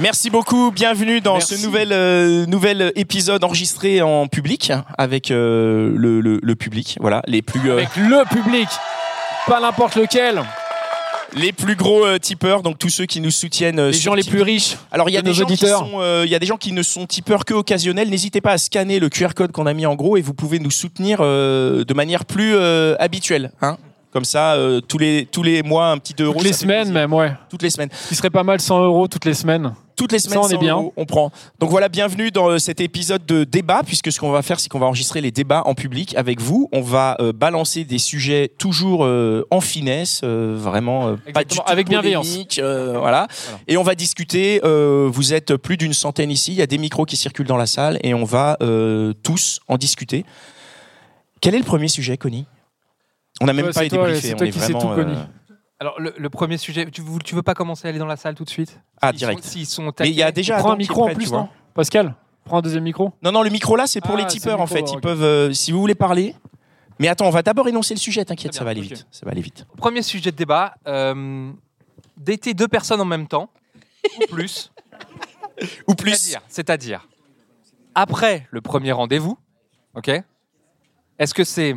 Merci beaucoup, bienvenue dans ce nouvel, euh, nouvel épisode enregistré en public avec euh, le, le- le public, voilà, les plus, euh, Avec le public, pas n'importe lequel. les plus gros euh, tipeurs, donc tous ceux qui nous soutiennent. euh, Les gens les plus riches. Alors il y a de des gens qui auditeurs. euh, il y a des gens qui ne sont tipeurs que occasionnels. N'hésitez pas à scanner le QR code qu'on a mis en gros et vous pouvez nous soutenir de manière plus habituelle, hein. Comme ça, tous les tous les mois, un petit 2 euros. Toutes les semaines, même, ouais. Toutes les semaines. Il serait pas mal 100 euros toutes les semaines. Toutes les Ça, semaines, on est 100 bien. euros, on prend. Donc voilà, bienvenue dans euh, cet épisode de débat, puisque ce qu'on va faire, c'est qu'on va enregistrer les débats en public avec vous. On va euh, balancer des sujets toujours euh, en finesse, euh, vraiment pas du tout avec bienveillance. voilà. Et on va discuter. vous êtes plus d'une centaine ici. Il y a des micros qui circulent dans la salle et on va tous en discuter. Quel est le premier sujet, Connie? On n'a même Ouais, pas été toi, briefé. c'est on toi est qui sais vraiment, tout, Connie. Alors, le, le premier sujet, tu, veux- tu veux pas commencer à aller dans la salle tout de suite? Ah, direct. sont- S'ils sont Mais il y a déjà Prends un micro en plus, non? Pascal, prends un deuxième micro. Non, non, le micro là, c'est pour Ah, les tipeurs le en fait. Ils peuvent, euh, si vous voulez parler. Mais attends, on va d'abord énoncer le sujet. T'inquiète, ça va aller vite. Ça va aller vite. Premier sujet de débat euh, dater deux personnes en même temps, ou plus. Ou plus. C'est-à-dire, c'est-à-dire, après le premier rendez-vous, ok Est-ce que c'est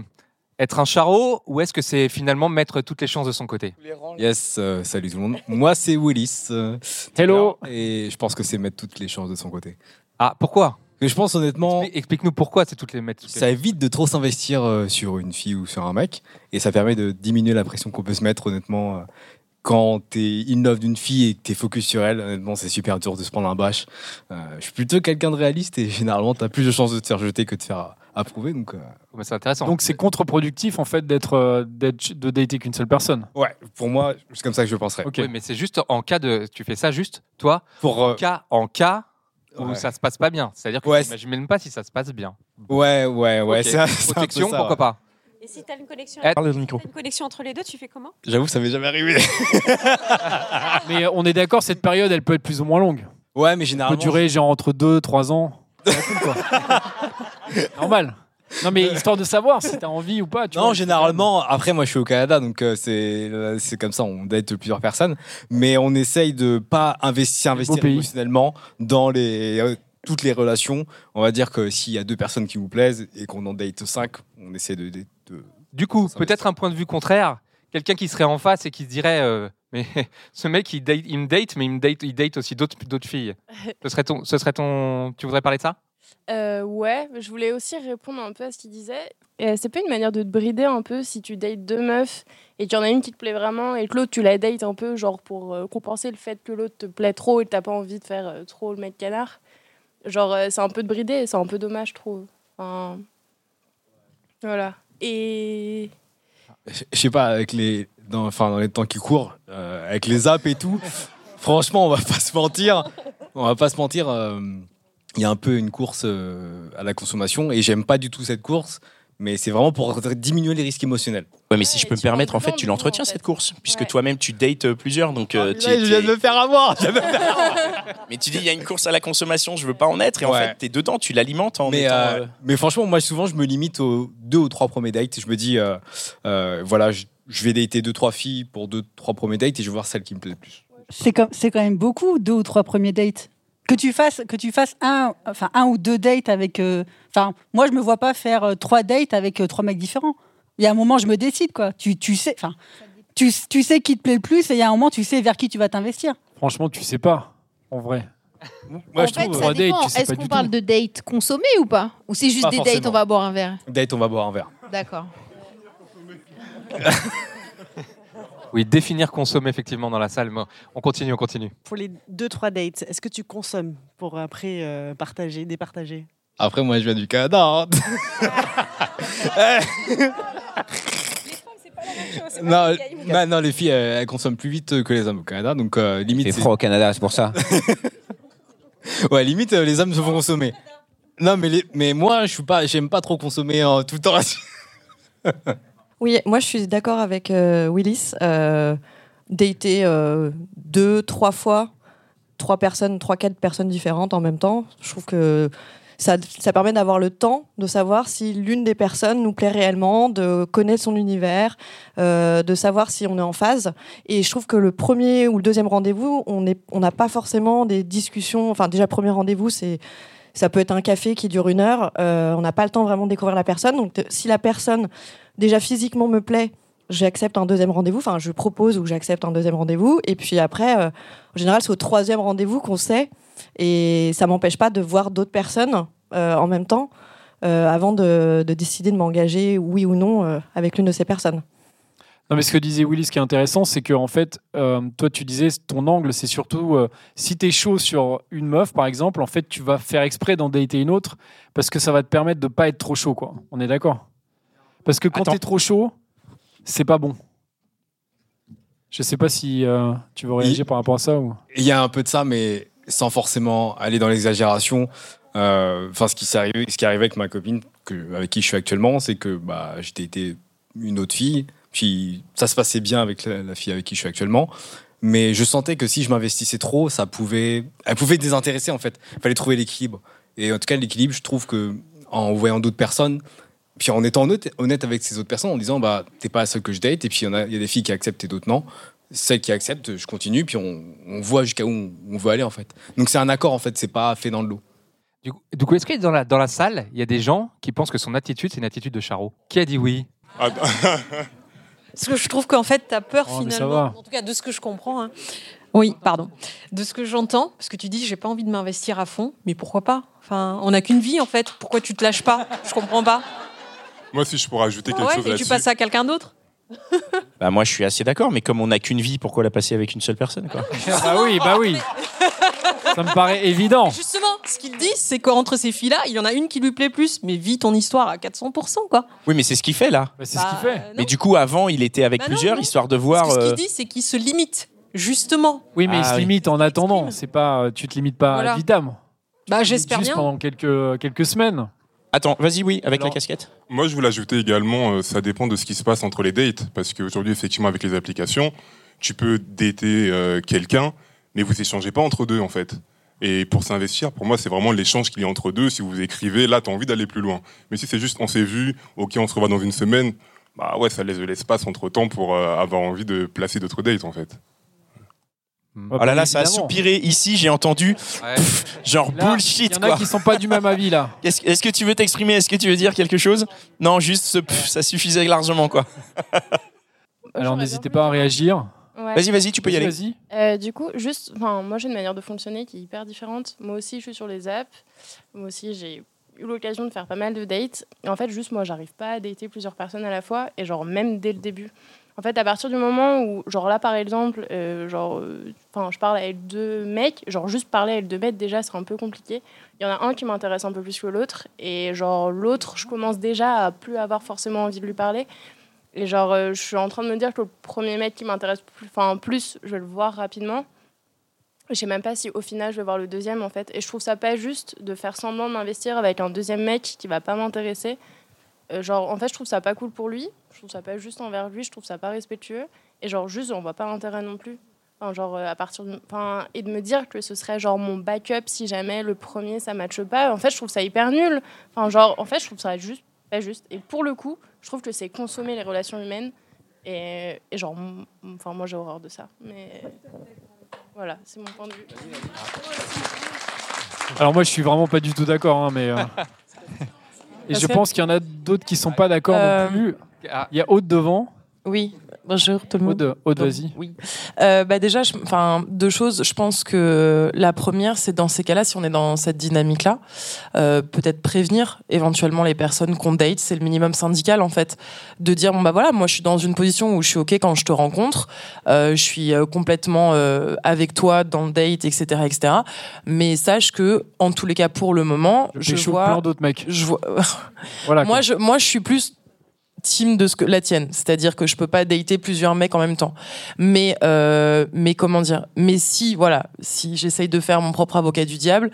être un charreau ou est-ce que c'est finalement mettre toutes les chances de son côté? Yes, euh, salut tout le monde. Moi, c'est Willis. euh, Hello. Et je pense que c'est mettre toutes les chances de son côté. Ah, pourquoi? Je pense honnêtement, Expli- Explique-nous pourquoi c'est toutes les mettre. toutes les- ça évite de trop s'investir euh, sur une fille ou sur un mec. Et ça permet de diminuer la pression qu'on peut se mettre, honnêtement. euh, quand t'es in love d'une fille et que t'es focus sur elle, honnêtement, c'est super dur de se prendre un bâche. Euh, je suis plutôt quelqu'un de réaliste et généralement, t'as plus de chances de te faire jeter que de te faire approuver. Donc, euh, c'est intéressant. Donc c'est contre-productif en fait d'être, euh, d'être- de dater qu'une seule personne. ouais, pour moi, c'est comme ça que je penserais. Ok. Oui, mais c'est juste en cas de. Tu fais ça juste, toi, Pour, euh, en cas, en cas où Ouais. ça se passe pas bien. C'est-à-dire que Ouais, tu n'imagines même pas si ça se passe bien. ouais, ouais, ouais. Ok. c'est un- c'est un peu Protection, ça, pourquoi ouais. pas Et si t'as une connexion, Eh, t'as une connexion entre les deux, tu fais comment? J'avoue, ça m'est jamais arrivé. Mais on est d'accord, cette période, elle peut être plus ou moins longue. Ouais, mais Elle généralement. peut durer genre entre 2 3 ans. Normal. Non mais histoire de savoir si t'as envie ou pas. Tu Non, vois, généralement, après, moi je suis au Canada, donc euh, c'est euh, c'est comme ça, on date plusieurs personnes, mais on essaye de pas investir, investir pays. émotionnellement dans les, euh, toutes les relations. On va dire que s'il y a deux personnes qui vous plaisent et qu'on en date cinq, on essaie de. de- de- Du coup, Ça peut-être un point de vue contraire. Quelqu'un qui serait en face et qui se dirait euh, Mais ce mec, il, date- il me date, mais il, me date, il date aussi d'autres d'autres filles. Ce serait, ton, ce serait ton. Tu voudrais parler de ça? Euh, ouais, je voulais aussi répondre un peu à ce qu'il disait. Euh, c'est pas une manière de te brider un peu si tu dates deux meufs et qu'il y en a une qui te plaît vraiment et que l'autre tu la dates un peu genre pour euh, compenser le fait que l'autre te plaît trop et que t'as pas envie de faire trop le mec canard. Genre c'est un peu de brider et c'est un peu dommage je trouve. Enfin, voilà. Et Je je sais pas, avec les, dans, enfin, dans les temps qui courent, euh, avec les apps et tout, franchement, on va pas se mentir. On va pas se mentir. euh, Il y a un peu une course euh, à la consommation et j'aime pas du tout cette course. Mais c'est vraiment pour diminuer les risques émotionnels. Ouais, mais si je peux me permettre, en fait, tu l'entretiens en fait. cette course, puisque Ouais. toi-même tu dates plusieurs, donc euh, tu- Là, je viens de me faire avoir. je viens de me faire Mais tu dis il y a une course à la consommation, je veux pas en être, et en fait t'es dedans, tu l'alimentes en mais, étant. euh, mais franchement, moi, souvent, je me limite aux deux ou trois premiers dates. Je me dis, euh, euh, voilà, je, je vais dater deux, trois filles pour deux, trois premiers dates et je vais voir celle qui me plaît le plus. C'est quand, même beaucoup, deux ou trois premiers dates. Que tu fasses, que tu fasses un, enfin, un ou deux dates avec. euh, Enfin, moi, je me vois pas faire euh, trois dates avec euh, trois mecs différents. Il y a un moment, je me décide, quoi. Tu, tu sais, enfin, tu, tu sais qui te plaît le plus et il y a un moment, tu sais vers qui tu vas t'investir. Franchement, tu sais pas, en vrai. Moi, en je fait, trouve, ça trois dates, dépend. tu sais Est-ce pas qu'on du parle tout. de date consommée ou pas? Ou c'est juste Pas des dates, forcément. on va boire un verre? Date, on va boire un verre. D'accord. Oui, définir consommer effectivement dans la salle. mais On continue, on continue. Pour les 2-3 dates, est-ce que tu consommes pour après euh, partager, départager? Après, moi, je viens du Canada. hein. non, non, non, les filles, elles, elles consomment plus vite que les hommes au Canada. Donc, euh, limite. C'est froid au Canada, c'est pour ça. ouais, limite, euh, les hommes se font consommer. Non, mais, les- mais moi, je suis pas, j'aime pas trop consommer euh, tout le temps. Oui, moi je suis d'accord avec euh, Willis. Euh, dater euh, deux, trois fois, trois personnes, trois, quatre personnes différentes en même temps, je trouve que ça, ça permet d'avoir le temps de savoir si l'une des personnes nous plaît réellement, de connaître son univers, euh, de savoir si on est en phase. Et je trouve que le premier ou le deuxième rendez-vous, on n'a pas forcément des discussions. Enfin, déjà, premier rendez-vous, c'est ça peut être un café qui dure une heure. On n'a pas le temps vraiment de découvrir la personne. Donc, si la personne déjà physiquement me plaît, j'accepte un deuxième rendez-vous. Enfin, je propose ou j'accepte un deuxième rendez-vous. Et puis après, euh, en général, c'est au troisième rendez-vous qu'on sait. Et ça m'empêche pas de voir d'autres personnes euh, en même temps euh, avant de, de décider de m'engager, oui ou non, avec l'une de ces personnes. Non, mais ce que disait Willy, ce qui est intéressant, c'est que en fait, toi, tu disais, ton angle, c'est surtout si tu es chaud sur une meuf, par exemple, en fait, tu vas faire exprès d'en dater une autre parce que ça va te permettre de pas être trop chaud, quoi. On est d'accord? Parce que quand tu es trop chaud, c'est pas bon. Je sais pas si euh, tu veux réagir par rapport à ça ou. Il y a un peu de ça, mais sans forcément aller dans l'exagération. Euh, Enfin, ce qui s'est arrivé, ce qui est arrivé avec ma copine, que, avec qui je suis actuellement, c'est que bah, j'étais été une autre fille, puis ça se passait bien avec la, la fille avec qui je suis actuellement. Mais je sentais que si je m'investissais trop, ça pouvait, elle pouvait désintéresser en fait. Il fallait trouver l'équilibre. Et en tout cas, l'équilibre, je trouve que en voyant d'autres personnes, puis en étant honnête, honnête avec ces autres personnes, en disant bah t'es pas la seule que je date, et puis il y, en a- il y a des filles qui acceptent et d'autres non. Celles qui acceptent, je continue, puis on, on voit jusqu'à où on, on veut aller en fait. Donc c'est un accord en fait, c'est pas fait dans le lot. Du coup, du coup, est-ce que dans la, dans la salle, il y a des gens qui pensent que son attitude, c'est une attitude de Charo Qui a dit oui? Parce que je trouve qu'en fait, tu as peur Oh, finalement, en tout cas de ce que je comprends. hein. Oui, pardon. De ce que j'entends, parce que tu dis, j'ai pas envie de m'investir à fond, mais pourquoi pas? Enfin, on n'a qu'une vie en fait. Pourquoi tu te lâches pas? Je comprends pas. Moi, si je pourrais ajouter Ah quelque ouais, chose là-dessus. tu passes à quelqu'un d'autre Bah, moi, je suis assez d'accord, mais comme on n'a qu'une vie, pourquoi la passer avec une seule personne quoi bah oui, bah oui. Ça me paraît évident. Justement, ce qu'il dit, c'est qu'entre ces filles-là, il y en a une qui lui plaît plus, mais vis ton histoire à 400%, quoi. Oui, mais c'est ce qu'il fait là. c'est ce qu'il fait. euh, Mais du coup, avant, il était avec Bah plusieurs, non. histoire de voir. Parce que ce euh, qu'il dit, c'est qu'il se limite, justement. Oui, mais il Ah se oui. limite en attendant. C'est pas, tu te limites pas Voilà. à vitam. Bah, j'espère Juste bien. pendant quelques, quelques semaines. Attends, vas-y, oui, avec Alors, la casquette. Moi, je voulais ajouter également, euh, ça dépend de ce qui se passe entre les dates. Parce qu'aujourd'hui, effectivement, avec les applications, tu peux dater euh, quelqu'un, mais vous échangez pas entre deux, en fait. Et pour s'investir, pour moi, c'est vraiment l'échange qu'il y a entre deux. Si vous écrivez, là, tu as envie d'aller plus loin. Mais si c'est juste, on s'est vu, ok, on se revoit dans une semaine, bah ouais, ça laisse de l'espace entre temps pour euh, avoir envie de placer d'autres dates, en fait. Oh là là, ça a soupiré ici, j'ai entendu. Pff, genre Là, bullshit il y en a quoi. qui sont pas du même avis là. Est-ce que tu veux t'exprimer? Est-ce que tu veux dire quelque chose? Non, juste ce pff, ça suffisait largement quoi. Alors n'hésitez pas à réagir. Ouais. Vas-y, vas-y, tu peux y aller. Vas-y. Euh, du coup, juste, enfin, moi j'ai une manière de fonctionner qui est hyper différente. Moi aussi, je suis sur les apps. Moi aussi, j'ai eu l'occasion de faire pas mal de dates. Et en fait, juste moi, j'arrive pas à dater plusieurs personnes à la fois. Et genre, même dès le début. En fait, à partir du moment où, genre là, par exemple, euh, genre, enfin, je parle avec deux mecs, genre juste parler avec deux mecs, déjà, c'est un peu compliqué. Il y en a un qui m'intéresse un peu plus que l'autre. Et genre, l'autre, je commence déjà à plus avoir forcément envie de lui parler. Et genre, euh, je suis en train de me dire que le premier mec qui m'intéresse plus, enfin, plus, je vais le voir rapidement. Je sais même pas si au final je vais voir le deuxième en fait. Et je trouve ça pas juste de faire semblant de m'investir avec un deuxième mec qui va pas m'intéresser. Euh, genre, en fait, je trouve ça pas cool pour lui. Je trouve ça pas juste envers lui. Je trouve ça pas respectueux. Et genre, juste, on voit pas l'intérêt non plus. Enfin, genre, euh, à partir de... enfin, et de me dire que ce serait genre mon backup si jamais le premier ça matche pas. En fait, je trouve ça hyper nul. Enfin, genre, en fait, je trouve ça juste pas juste. Et pour le coup, je trouve que c'est consommer les relations humaines. Et, et genre, enfin, moi j'ai horreur de ça. Mais voilà, c'est mon point de vue. Alors moi je suis vraiment pas du tout d'accord, hein, mais. euh, Et Parce je que- pense qu'il y en a d'autres qui sont pas d'accord Euh, non plus. Il y a Haute devant. Oui. Bonjour tout le monde. Aude, Aude, vas-y. Oui. Euh, bah déjà, je- enfin deux choses. Je pense que la première, c'est dans ces cas-là, si on est dans cette dynamique-là, euh, peut-être prévenir éventuellement les personnes qu'on date. C'est le minimum syndical en fait, de dire bon bah voilà, moi je suis dans une position où je suis ok quand je te rencontre, euh, je suis complètement euh, avec toi dans le date, etc., etc. Mais sache que en tous les cas pour le moment, Je je vois plein d'autres mecs. Je vois. Voilà, moi quoi. je moi je suis plus team de ce que la tienne, c'est-à-dire que je peux pas dater plusieurs mecs en même temps. Mais euh, mais comment dire? Mais si voilà, si j'essaye de faire mon propre avocat du diable,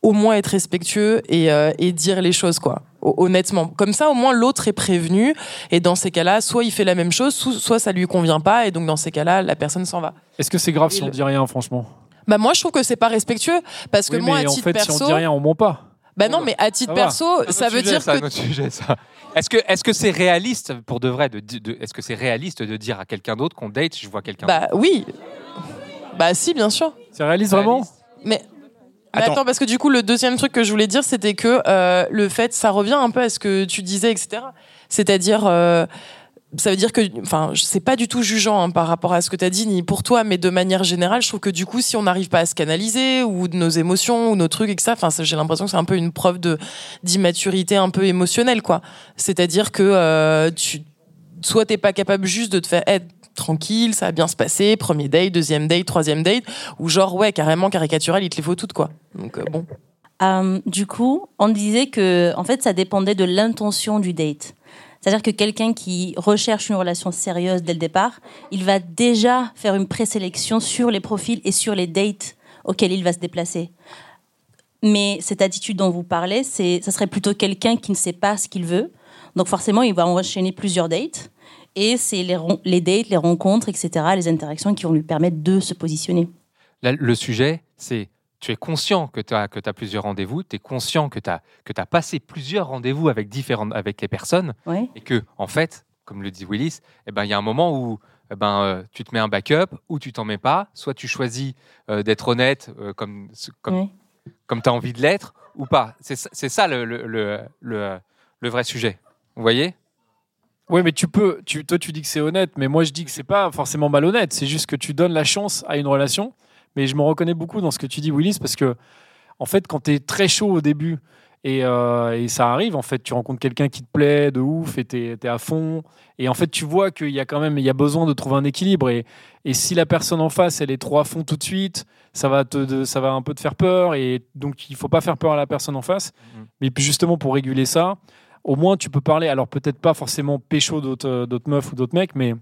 au moins être respectueux et, euh, et dire les choses quoi. Ho- Honnêtement, comme ça au moins l'autre est prévenu et dans ces cas-là, soit il fait la même chose, soit ça lui convient pas et donc dans ces cas-là, la personne s'en va. Est-ce que c'est grave Et si on le- dit rien, franchement? Bah moi je trouve que c'est pas respectueux parce que moi mais à en fait, perso, si on dit rien, on ment pas. Bah non mais à titre va. perso, C'est un ça veut sujet, dire ça, que un autre sujet, ça. Est-ce que est-ce que c'est réaliste pour de vrai de, est-ce que c'est réaliste de dire à quelqu'un d'autre qu'on date je vois quelqu'un bah oui, bah si bien sûr. C'est réaliste vraiment Mais mais Attends. attends. parce que du coup, le deuxième truc que je voulais dire, c'était que euh, le fait, ça revient un peu à ce que tu disais, etc. C'est-à-dire, euh, ça veut dire que, enfin, c'est pas du tout jugeant hein, par rapport à ce que tu as dit, ni pour toi, mais de manière générale, je trouve que du coup, si on n'arrive pas à se canaliser, ou nos émotions, ou nos trucs, et que ça, j'ai l'impression que c'est un peu une preuve d'immaturité un peu émotionnelle, quoi. C'est-à-dire que euh, tu, soit t'es pas capable juste de te faire être tranquille, ça va bien se passer, premier date, deuxième date, troisième date, ou genre ouais carrément caricatural, il te les faut toutes quoi. Donc euh, bon. Euh, du coup, on disait que en fait, ça dépendait de l'intention du date. C'est-à-dire que quelqu'un qui recherche une relation sérieuse dès le départ, il va déjà faire une présélection sur les profils et sur les dates auxquels il va se déplacer. Mais cette attitude dont vous parlez, c'est, ça serait plutôt quelqu'un qui ne sait pas ce qu'il veut. Donc forcément, il va enchaîner plusieurs dates. Et c'est les, dates, les rencontres, etc., les interactions qui vont lui permettre de se positionner. Le sujet, c'est tu es conscient que tu as, que as plusieurs rendez-vous, tu es conscient que tu as, que as passé plusieurs rendez-vous avec, différentes, avec les personnes, et que, en fait, comme le dit Willis, eh ben, il y a un moment où eh ben, euh, tu te mets un backup ou tu t'en mets pas, soit tu choisis euh, d'être honnête euh, comme, comme, comme tu as envie de l'être, ou pas. C'est ça- c'est ça le, le, le, le- le vrai sujet. Vous voyez? Oui, mais tu peux. Tu, toi, tu dis que c'est honnête, mais moi, je dis que c'est pas forcément malhonnête. C'est juste que tu donnes la chance à une relation. Mais je me reconnais beaucoup dans ce que tu dis, Willis, parce que, en fait, quand tu es très chaud au début et, euh, et ça arrive, en fait, tu rencontres quelqu'un qui te plaît de ouf et tu es, à fond. Et en fait, tu vois qu'il y a quand même il y a besoin de trouver un équilibre. Et, et si la personne en face, elle est trop à fond tout de suite, ça va, te, de- ça va un peu te faire peur. Et donc, il faut pas faire peur à la personne en face. Mais puis justement, pour réguler ça, au moins tu peux parler, alors peut-être pas forcément pécho d'autres d'autres meufs ou d'autres mecs, mais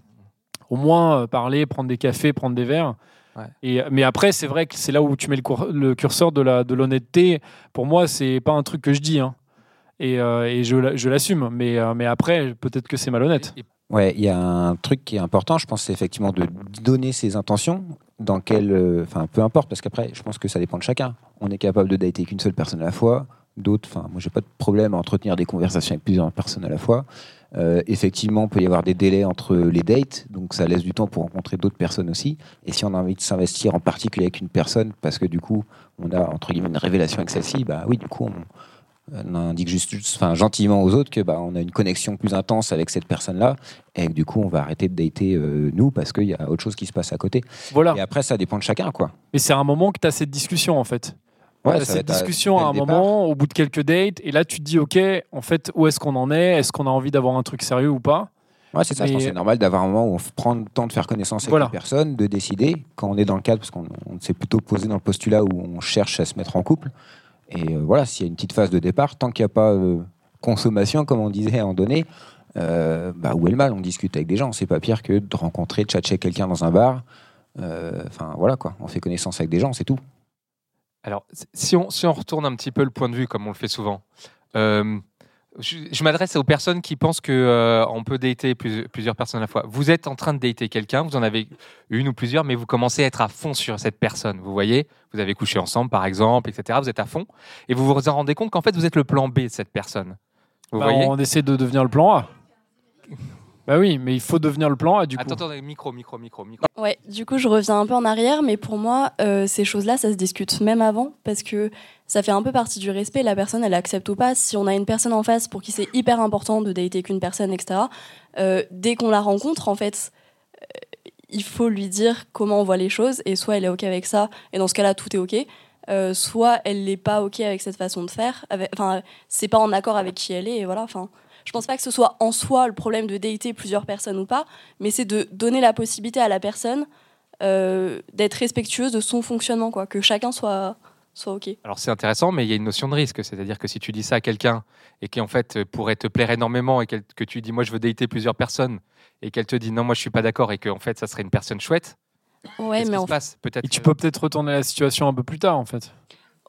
au moins euh, parler, prendre des cafés, prendre des verres. Et, mais après, c'est vrai que c'est là où tu mets le, cour- le curseur de l'honnêteté. Pour moi, c'est pas un truc que je dis. hein. Et, euh, et je, la- je l'assume. Mais, euh, mais après, peut-être que c'est malhonnête. Ouais, il y a un truc qui est important, je pense, c'est effectivement de donner ses intentions, dans quel, euh, enfin, peu importe, parce qu'après, je pense que ça dépend de chacun. On est capable de dater qu'une seule personne à la fois. D'autres, enfin, moi, j'ai pas de problème à entretenir des conversations avec plusieurs personnes à la fois. Euh, effectivement, il peut y avoir des délais entre les dates, donc ça laisse du temps pour rencontrer d'autres personnes aussi. Et si on a envie de s'investir en particulier avec une personne, parce que du coup, on a entre guillemets une révélation avec celle-ci, bah oui, du coup, on, on indique juste, enfin, gentiment aux autres que bah, on a une connexion plus intense avec cette personne-là et que du coup on va arrêter de dater euh, nous parce qu'il y a autre chose qui se passe à côté. Voilà. Et après ça dépend de chacun quoi. Mais c'est un moment que tu as cette discussion, en fait. Ouais, va cette discussion à un moment, au bout de quelques dates, et là tu te dis, ok, en fait, où est-ce qu'on en est? Est-ce qu'on a envie d'avoir un truc sérieux ou pas? Ouais, c'est ça, je Mais- pense que c'est normal d'avoir un moment où on prend le temps de faire connaissance avec Voilà. une personne, de décider, quand on est dans le cadre, parce qu'on on s'est plutôt posé dans le postulat où on cherche à se mettre en couple. Et euh, voilà, s'il y a une petite phase de départ, tant qu'il n'y a pas euh, consommation, comme on disait à un moment donné, euh, bah, où est le mal? On discute avec des gens. C'est pas pire que de rencontrer, de tchatcher quelqu'un dans un bar. Euh, Enfin, voilà quoi, on fait connaissance avec des gens, c'est tout. Alors, si on, si on retourne un petit peu le point de vue, comme on le fait souvent, euh, je, je m'adresse aux personnes qui pensent que euh, on peut dater plus- plusieurs personnes à la fois. Vous êtes en train de dater quelqu'un, vous en avez une ou plusieurs, mais vous commencez à être à fond sur cette personne. Vous voyez, vous avez couché ensemble, par exemple, etc. Vous êtes à fond, et vous vous en rendez compte qu'en fait, vous êtes le plan B de cette personne. Vous Bah, voyez On essaie de devenir le plan A. Bah oui, mais il faut devenir le plan A du coup. Attends, attends, micro, micro, micro, micro. Ouais, du coup, je reviens un peu en arrière, mais pour moi, euh, ces choses-là, ça se discute même avant, parce que ça fait un peu partie du respect. La personne, elle accepte ou pas. Si on a une personne en face pour qui c'est hyper important de dater qu'une personne, etc., euh, dès qu'on la rencontre, en fait, il faut lui dire comment on voit les choses et soit elle est ok avec ça et dans ce cas-là tout est ok. euh, soit elle n'est pas ok avec cette façon de faire. Enfin, c'est pas en accord avec qui elle est et voilà. Enfin, je pense pas que ce soit en soi le problème de dater plusieurs personnes ou pas, mais c'est de donner la possibilité à la personne euh, d'être respectueuse de son fonctionnement, quoi, que chacun soit soit ok. Alors c'est intéressant, mais il y a une notion de risque. C'est-à-dire que si tu dis ça à quelqu'un et qui en fait euh, pourrait te plaire énormément et que tu dis moi je veux dater plusieurs personnes et qu'elle te dit non moi je suis pas d'accord et qu'en fait ça serait une personne chouette. Ouais, qu'est-ce mais qui en se passe? Peut-être. Et tu peux peut-être retourner la situation un peu plus tard, en fait.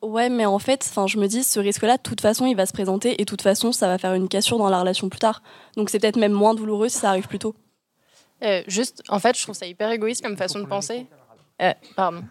Ouais, mais en fait, enfin, je me dis, ce risque-là, de toute façon, il va se présenter et de toute façon, ça va faire une cassure dans la relation plus tard. Donc, c'est peut-être même moins douloureux si ça arrive plus tôt. Euh, juste, en fait, je trouve ça hyper égoïste comme façon de penser. Euh, pardon.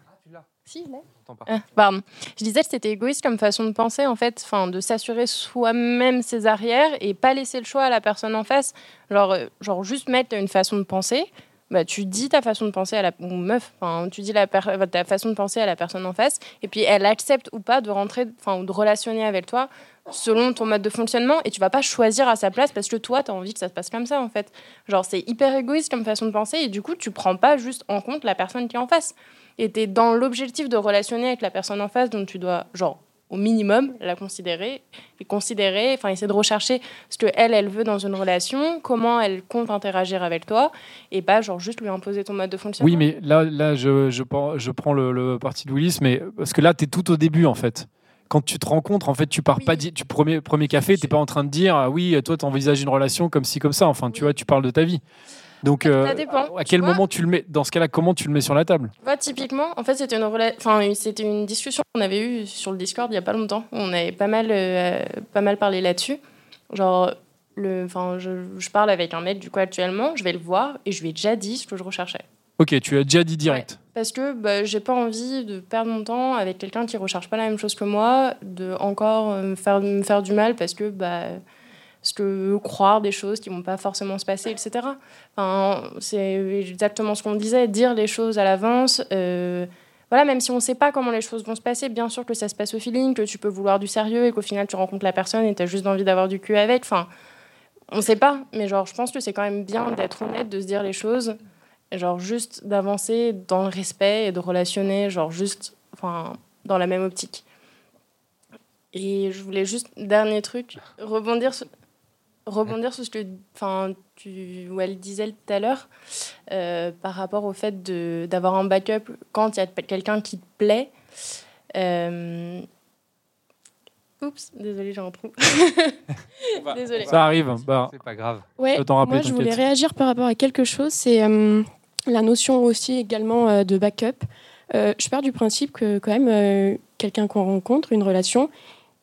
Si, je l'ai. Euh, pardon. Je disais que c'était égoïste comme façon de penser, en fait, enfin, de s'assurer soi-même ses arrières et pas laisser le choix à la personne en face. Genre, euh, genre juste mettre une façon de penser. Bah, tu dis ta façon de penser à la meuf, tu dis euh, ta façon de penser à la personne en face, et puis elle accepte ou pas de rentrer, enfin, ou de relationner avec toi selon ton mode de fonctionnement, et tu vas pas choisir à sa place parce que toi, tu as envie que ça se passe comme ça, en fait. Genre, c'est hyper égoïste comme façon de penser, et du coup, tu prends pas juste en compte la personne qui est en face. Et tu es dans l'objectif de relationner avec la personne en face, donc tu dois, genre, au minimum, la considérer, et considérer, enfin, essayer de rechercher ce que elle, elle veut dans une relation, comment elle compte interagir avec toi, et pas, genre, juste lui imposer ton mode de fonctionnement. Oui, mais là, là je, je, prends- je prends le, le parti de Willis, mais parce que là, tu es tout au début, en fait. Quand tu te rencontres, en fait, tu pars pas, tu premier, premier café, t'es pas en train de dire, ah oui, toi, tu envisages une relation comme ci, comme ça. Enfin, tu vois, tu parles de ta vie. Donc, euh, dépend, à quel vois. moment tu le mets Dans ce cas-là, comment tu le mets sur la table? Vois, typiquement, en fait, c'était une, rela- enfin, c'était une discussion qu'on avait eue sur le Discord il y a pas longtemps. On avait pas mal, euh, pas mal parlé là-dessus. Genre, le, enfin, je, je parle avec un mec, du coup, actuellement, je vais le voir et je lui ai déjà dit ce que je recherchais. Ok, tu as déjà dit direct. Parce que bah, j'ai pas envie de perdre mon temps avec quelqu'un qui recherche pas la même chose que moi, de encore euh, me faire, me faire du mal parce que, bah, parce que croire des choses qui vont pas forcément se passer, etc. Enfin, c'est exactement ce qu'on disait, dire les choses à l'avance. euh, voilà, même si on sait pas comment les choses vont se passer, bien sûr que ça se passe au feeling, que tu peux vouloir du sérieux et qu'au final tu rencontres la personne et tu as juste envie d'avoir du cul avec. Enfin, on sait pas, mais genre, je pense que c'est quand même bien d'être honnête, de se dire les choses, genre juste d'avancer dans le respect et de relationner, genre juste, enfin, dans la même optique. Et je voulais juste, dernier truc, rebondir sur, rebondir sur ce que, enfin, tu, où elle disait tout à l'heure, euh, par rapport au fait de- d'avoir un backup quand il y a quelqu'un qui te plaît. Euh, Oups, désolé, j'ai un trou. Désolé. Ça arrive. Bah, C'est pas grave. Ouais, rappeler, moi je voulais réagir par rapport à quelque chose, c'est euh, la notion aussi également euh, de backup. Euh, je pars du principe que quand même euh, quelqu'un qu'on rencontre, une relation,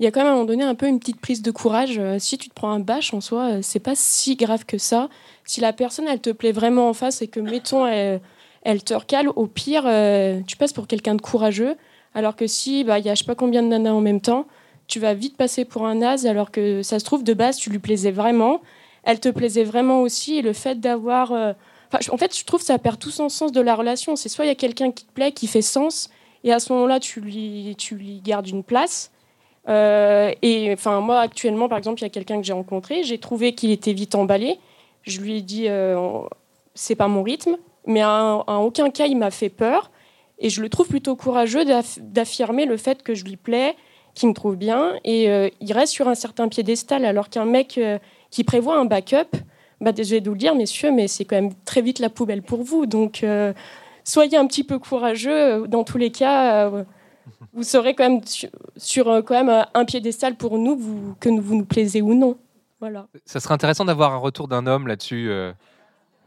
il y a quand même à un moment donné un peu une petite prise de courage. Euh, si tu te prends un bâche en soi, euh, c'est pas si grave que ça. Si la personne elle te plaît vraiment en face et que mettons elle, te recale, au pire euh, tu passes pour quelqu'un de courageux. Alors que si bah il y a je sais pas combien de nanas en même temps, tu vas vite passer pour un naze alors que ça se trouve de base tu lui plaisais vraiment elle te plaisait vraiment aussi et le fait d'avoir en fait je trouve que ça perd tout son sens de la relation c'est soit il y a quelqu'un qui te plaît qui fait sens et à ce moment-là tu lui tu lui gardes une place Euh, et enfin moi actuellement par exemple il y a quelqu'un que j'ai rencontré j'ai trouvé qu'il était vite emballé. Je lui ai dit euh, c'est pas mon rythme mais à aucun cas il m'a fait peur. Et je le trouve plutôt courageux d'aff- d'affirmer le fait que je lui plais qu'il me trouve bien. Et euh, il reste sur un certain piédestal alors qu'un mec euh, qui prévoit un backup bah désolé de vous le dire messieurs mais c'est quand même très vite la poubelle pour vous. Donc soyez un petit peu courageux dans tous les cas vous serez quand même sur, sur, euh, quand même euh, un piédestal pour nous vous, que vous nous plaisez ou non. Voilà. Ça serait intéressant d'avoir un retour d'un homme là-dessus. euh,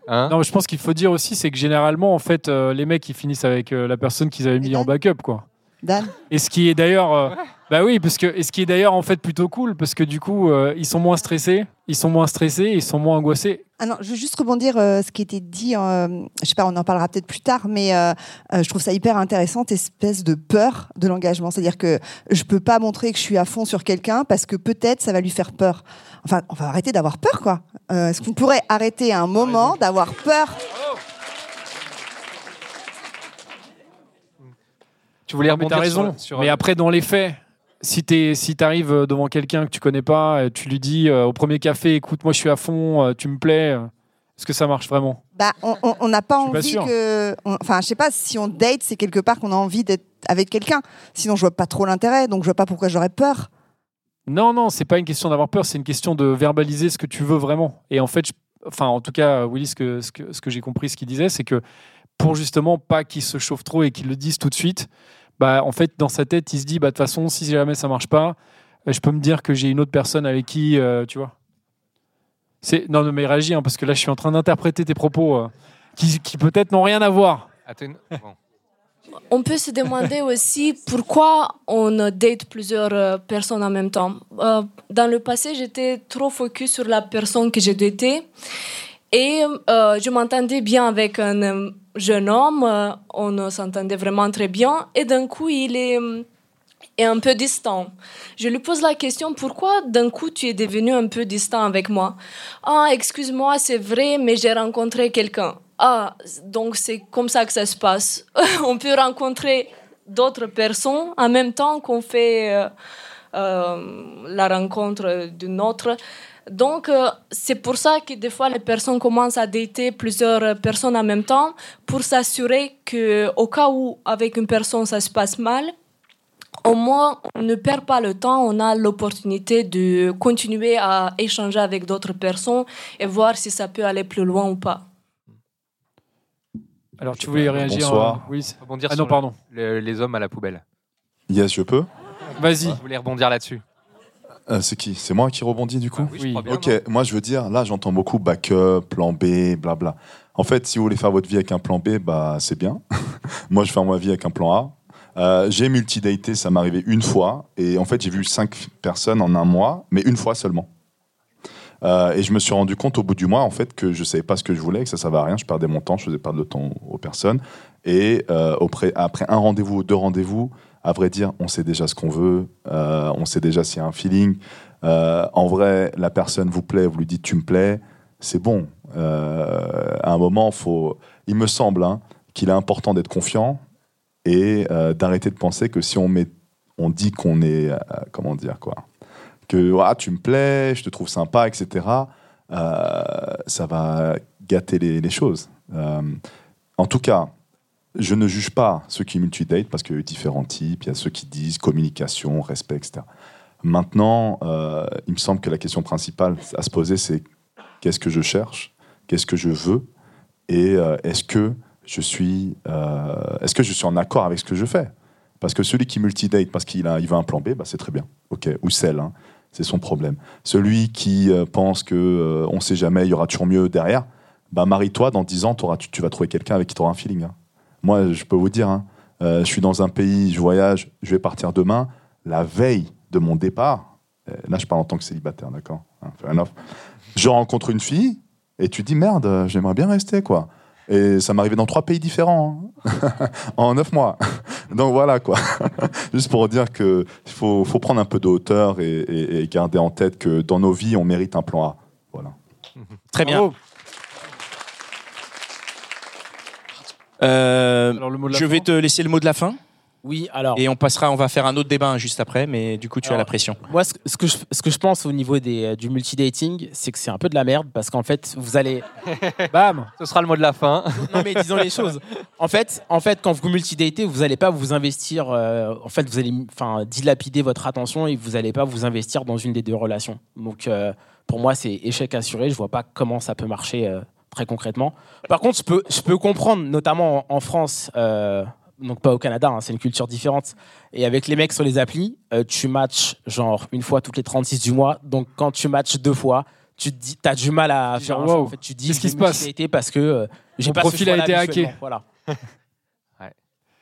hein? Non, mais je pense qu'il faut dire aussi, c'est que généralement, en fait, les mecs, ils finissent avec la personne qu'ils avaient mis en backup, quoi. Dan? Et ce qui est d'ailleurs, bah oui, parce que et ce qui est d'ailleurs en fait plutôt cool, parce que du coup, euh, ils sont moins stressés, ils sont moins stressés, ils sont moins angoissés. Ah non, je veux juste rebondir euh, ce qui était dit. euh, je sais pas, on en parlera peut-être plus tard, mais euh, euh, je trouve ça hyper intéressant, cette espèce de peur de l'engagement. C'est-à-dire que je peux pas montrer que je suis à fond sur quelqu'un parce que peut-être ça va lui faire peur. Enfin, on va arrêter d'avoir peur, quoi. Euh, Est-ce qu'on pourrait arrêter un moment d'avoir peur? Tu voulais mais rebondir sur- raison. sur- mais après, dans les faits, si tu si arrives devant quelqu'un que tu connais pas, euh, tu lui dis euh, au premier café, écoute, moi je suis à fond, euh, tu me plais. euh, Est-ce que ça marche vraiment? Bah, on- n'a pas envie que. on- Enfin, je sais pas, si on date, c'est quelque part qu'on a envie d'être avec quelqu'un. Sinon, je vois pas trop l'intérêt, donc je vois pas pourquoi j'aurais peur. Non, non, c'est pas une question d'avoir peur, c'est une question de verbaliser ce que tu veux vraiment. Et en fait, je- enfin, en tout cas, Willy, ce que, ce que, ce que j'ai compris, ce qu'il disait, c'est que pour justement pas qu'il se chauffe trop et qu'il le dise tout de suite, bah, en fait, dans sa tête, il se dit, bah, de toute façon, si jamais ça marche pas, euh, je peux me dire que j'ai une autre personne avec qui, euh, tu vois. C'est non, non, mais réagis, hein, parce que là, je suis en train d'interpréter tes propos euh, qui, qui peut-être n'ont rien à voir. Attends, bon. On peut se demander aussi pourquoi on date plusieurs personnes en même temps. Euh, dans le passé, j'étais trop focus sur la personne que j'ai datée et je m'entendais bien avec un jeune homme, euh, on s'entendait vraiment très bien et d'un coup, il est, euh, est un peu distant. Je lui pose la question pourquoi d'un coup tu es devenu un peu distant avec moi Ah, excuse-moi, c'est vrai, mais j'ai rencontré quelqu'un. Ah, donc c'est comme ça que ça se passe. On peut rencontrer d'autres personnes en même temps qu'on fait euh, euh, la rencontre d'une autre. Donc, euh, c'est pour ça que des fois, les personnes commencent à dater plusieurs personnes en même temps pour s'assurer que, au cas où, avec une personne, ça se passe mal, au moins, on ne perd pas le temps, on a l'opportunité de continuer à échanger avec d'autres personnes et voir si ça peut aller plus loin ou pas. Alors, tu voulais réagir Bonsoir. euh, oui. Rebondir Ah sur non, pardon. le- les hommes à la poubelle. Yes, je peux. Vas-y. Je voulais rebondir là-dessus. Euh, c'est qui? C'est moi qui rebondis du coup? Ah oui, je crois bien, Ok, moi je veux dire, là j'entends beaucoup backup, plan B, blabla. En fait, si vous voulez faire votre vie avec un plan B, bah c'est bien. moi je fais ma vie avec un plan A. Euh, j'ai multidaté, ça m'est arrivé une fois, et en fait j'ai vu cinq personnes en un mois, mais une fois seulement. Euh, et je me suis rendu compte au bout du mois en fait que je savais pas ce que je voulais, que ça servait à rien, je perdais mon temps, je faisais perdre le temps aux personnes. Et euh, auprès- après un rendez-vous ou deux rendez-vous, à vrai dire, on sait déjà ce qu'on veut, euh, on sait déjà s'il y a un feeling. Euh, en vrai, la personne vous plaît, vous lui dites tu me plais, c'est bon. Euh, à un moment, il me semble hein, qu'il est important d'être confiant et d'arrêter de penser que si on, met, on dit qu'on est, comment dire quoi, que ah, tu me plais, je te trouve sympa, etc., ça va gâter les, choses. En tout cas, je ne juge pas ceux qui multidate parce qu'il y a différents types. Il y a ceux qui disent communication, respect, etc. Maintenant, euh, il me semble que la question principale à se poser, c'est qu'est-ce que je cherche, qu'est-ce que je veux, et euh, est-ce que je suis, euh, est-ce que je suis en accord avec ce que je fais? Parce que celui qui multidate parce qu'il a, il veut un plan B, bah, c'est très bien, ok, ou celle, hein, c'est son problème. Celui qui pense que on sait jamais, il y aura toujours mieux derrière, bah marie-toi, dans 10 ans, tu, tu vas trouver quelqu'un avec qui tu auras un feeling. hein. Moi, je peux vous dire, hein, euh, je suis dans un pays, je voyage, je vais partir demain. La veille de mon départ, euh, là je parle en tant que célibataire, d'accord hein, fair enough. Je rencontre une fille et tu dis merde, j'aimerais bien rester quoi. Et ça m'est arrivé dans trois pays différents hein, en neuf mois. Donc voilà quoi. Juste pour dire que faut, faut prendre un peu de hauteur et, et- et garder en tête que dans nos vies on mérite un plan A. Voilà. Très bien. Euh, mot de la je vais te laisser le mot de la fin. Oui, alors. Et on passera, on va faire un autre débat hein, juste après, mais du coup, tu as la pression. Moi, ce, ce que je, ce que je pense au niveau des, euh, du multidating, c'est que c'est un peu de la merde parce qu'en fait, vous allez. Bam Ce sera le mot de la fin. Non, mais disons les choses. En fait, en fait quand vous multidatez, vous n'allez pas vous investir. euh, en fait, vous allez enfin, dilapider votre attention et vous n'allez pas vous investir dans une des deux relations. Donc, euh, pour moi, c'est échec assuré. Je vois pas comment ça peut marcher euh, très concrètement. Par contre, je peux, je peux comprendre, notamment en, en France. euh, donc pas au Canada, hein, c'est une culture différente. Et avec les mecs sur les applis, euh, tu matches genre une fois toutes les 36 du mois. Donc quand tu matches deux fois, tu te dis, as du mal à faire un Genre, choix. wow, En fait, tu dis, qu'est-ce qui se passe parce que euh, j'ai pas ce profil a choix-là été hacké. Voilà.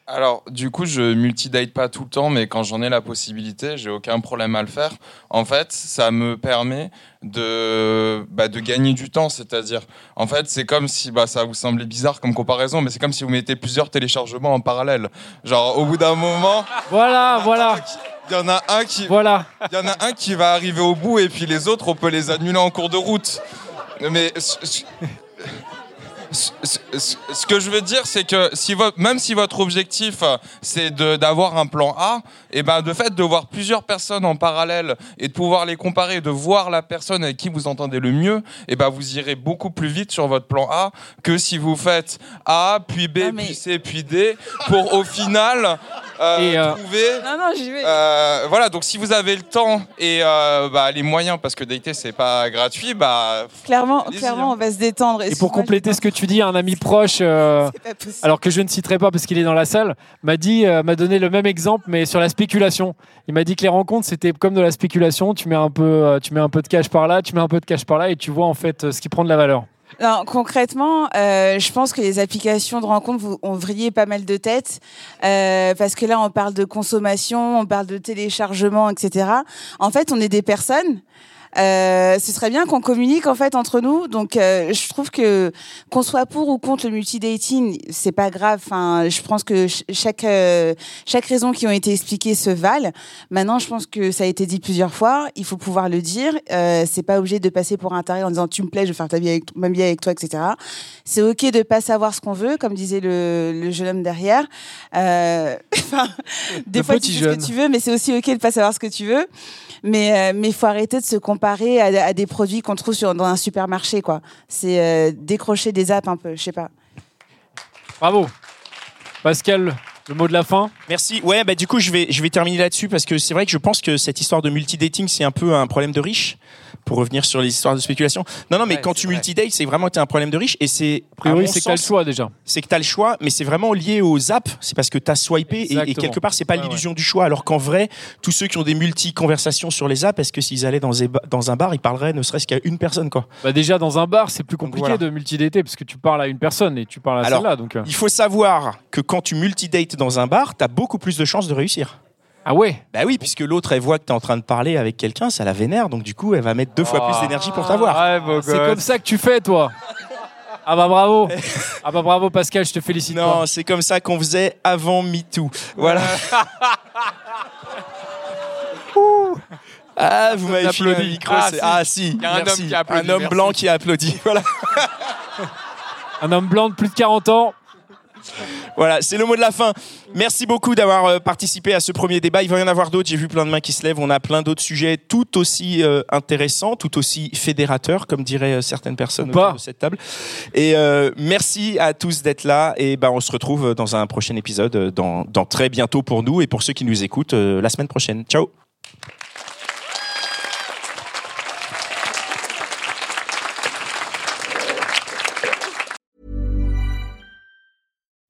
Alors, du coup, je multidate pas tout le temps, mais quand j'en ai la possibilité, j'ai aucun problème à le faire. En fait, ça me permet de, bah, de gagner du temps. C'est-à-dire, en fait, c'est comme si, bah, ça vous semblait bizarre comme comparaison, mais c'est comme si vous mettez plusieurs téléchargements en parallèle. Genre, au bout d'un moment. Voilà, voilà. Il y en a un qui. Voilà. Il y en a un qui va arriver au bout, et puis les autres, on peut les annuler en cours de route. Mais. Ce, que je veux dire, c'est que si même si votre objectif euh, c'est d'avoir un plan A, et ben de fait de voir plusieurs personnes en parallèle et de pouvoir les comparer, de voir la personne avec qui vous entendez le mieux, et ben vous irez beaucoup plus vite sur votre plan A que si vous faites A puis B puis C puis D pour au final euh, trouver. Non, non, j'y vais. Euh, voilà, donc si vous avez le temps et euh, bah, les moyens, parce que dater c'est pas gratuit, bah Clairement, clairement, on va se détendre. Et pour compléter ce que tu dis, un ami proche, euh, alors que je ne citerai pas parce qu'il est dans la salle, m'a dit, euh, m'a donné le même exemple, mais sur la spéculation. Il m'a dit que les rencontres c'était comme de la spéculation. Tu mets un peu, euh, tu mets un peu de cash par là, tu mets un peu de cash par là, et tu vois en fait euh, ce qui prend de la valeur. Non, concrètement, euh, je pense que les applications de rencontres vous- ont vrillé pas mal de têtes euh, parce que là, on parle de consommation, on parle de téléchargement, etc. En fait, on est des personnes. Euh, ce serait bien qu'on communique en fait entre nous. Donc, euh, je trouve que qu'on soit pour ou contre le multidating, c'est pas grave. Enfin, je pense que ch- chaque euh, chaque raison qui ont été expliquées se valent. Maintenant, je pense que ça a été dit plusieurs fois. Il faut pouvoir le dire. Euh, c'est pas obligé de passer pour un taré en disant tu me plais, je veux faire ta vie avec ma vie avec toi, etc. C'est ok de pas savoir ce qu'on veut, comme disait le, le jeune homme derrière. Euh, enfin, des Le fois tu sais ce que tu veux, mais c'est aussi ok de pas savoir ce que tu veux. Mais euh, mais faut arrêter de se comparer à, à des produits qu'on trouve sur, dans un supermarché, quoi. C'est euh, décrocher des apps un peu, je sais pas. Bravo, Pascal. Le mot de la fin. Merci. Ouais, bah du coup, je vais, je vais terminer là-dessus parce que c'est vrai que je pense que cette histoire de multidating, c'est un peu un problème de riche. Pour revenir sur les histoires de spéculation. Non, non, mais quand tu multidates, c'est vraiment que tu as un problème de riche et c'est. A priori, c'est que t'as le choix déjà. C'est que tu as le choix, mais c'est vraiment lié aux apps. C'est parce que tu as swipé et- quelque part, c'est pas Ouais, l'illusion du choix. Alors qu'en vrai, tous ceux qui ont des multi-conversations sur les apps, est-ce que s'ils allaient dans, un bar, ils parleraient ne serait-ce qu'à une personne, quoi? Bah déjà dans un bar, c'est plus compliqué voilà. de multidater parce que tu parles à une personne et tu parles à celle-là. Donc, euh. il faut savoir que quand tu multidates dans un bar, tu as beaucoup plus de chances de réussir. Ah ouais Bah oui, puisque l'autre, elle voit que tu es en train de parler avec quelqu'un, ça la vénère, donc du coup, elle va mettre deux fois plus d'énergie pour t'avoir. c'est comme ça que tu fais, toi. Ah bah bravo. ah bah bravo Pascal, je te félicite. Non, c'est comme ça qu'on faisait avant MeToo. Voilà. Ouh. Ah, vous m'avez filé applaudit. micro. Ah, c'est- si. Ah, si. Il y a un merci. homme qui a applaudi, Un homme merci. blanc qui a applaudi. Voilà. Un homme blanc de plus de 40 ans. Voilà, c'est le mot de la fin. Merci beaucoup d'avoir euh, participé à ce premier débat. Il va y en avoir d'autres. J'ai vu plein de mains qui se lèvent. On a plein d'autres sujets tout aussi euh, intéressants, tout aussi fédérateurs, comme diraient euh, certaines personnes autour de cette table. Et euh, merci à tous d'être là. Et ben, on se retrouve dans un prochain épisode, dans, dans très bientôt pour nous et pour ceux qui nous écoutent euh, la semaine prochaine. Ciao.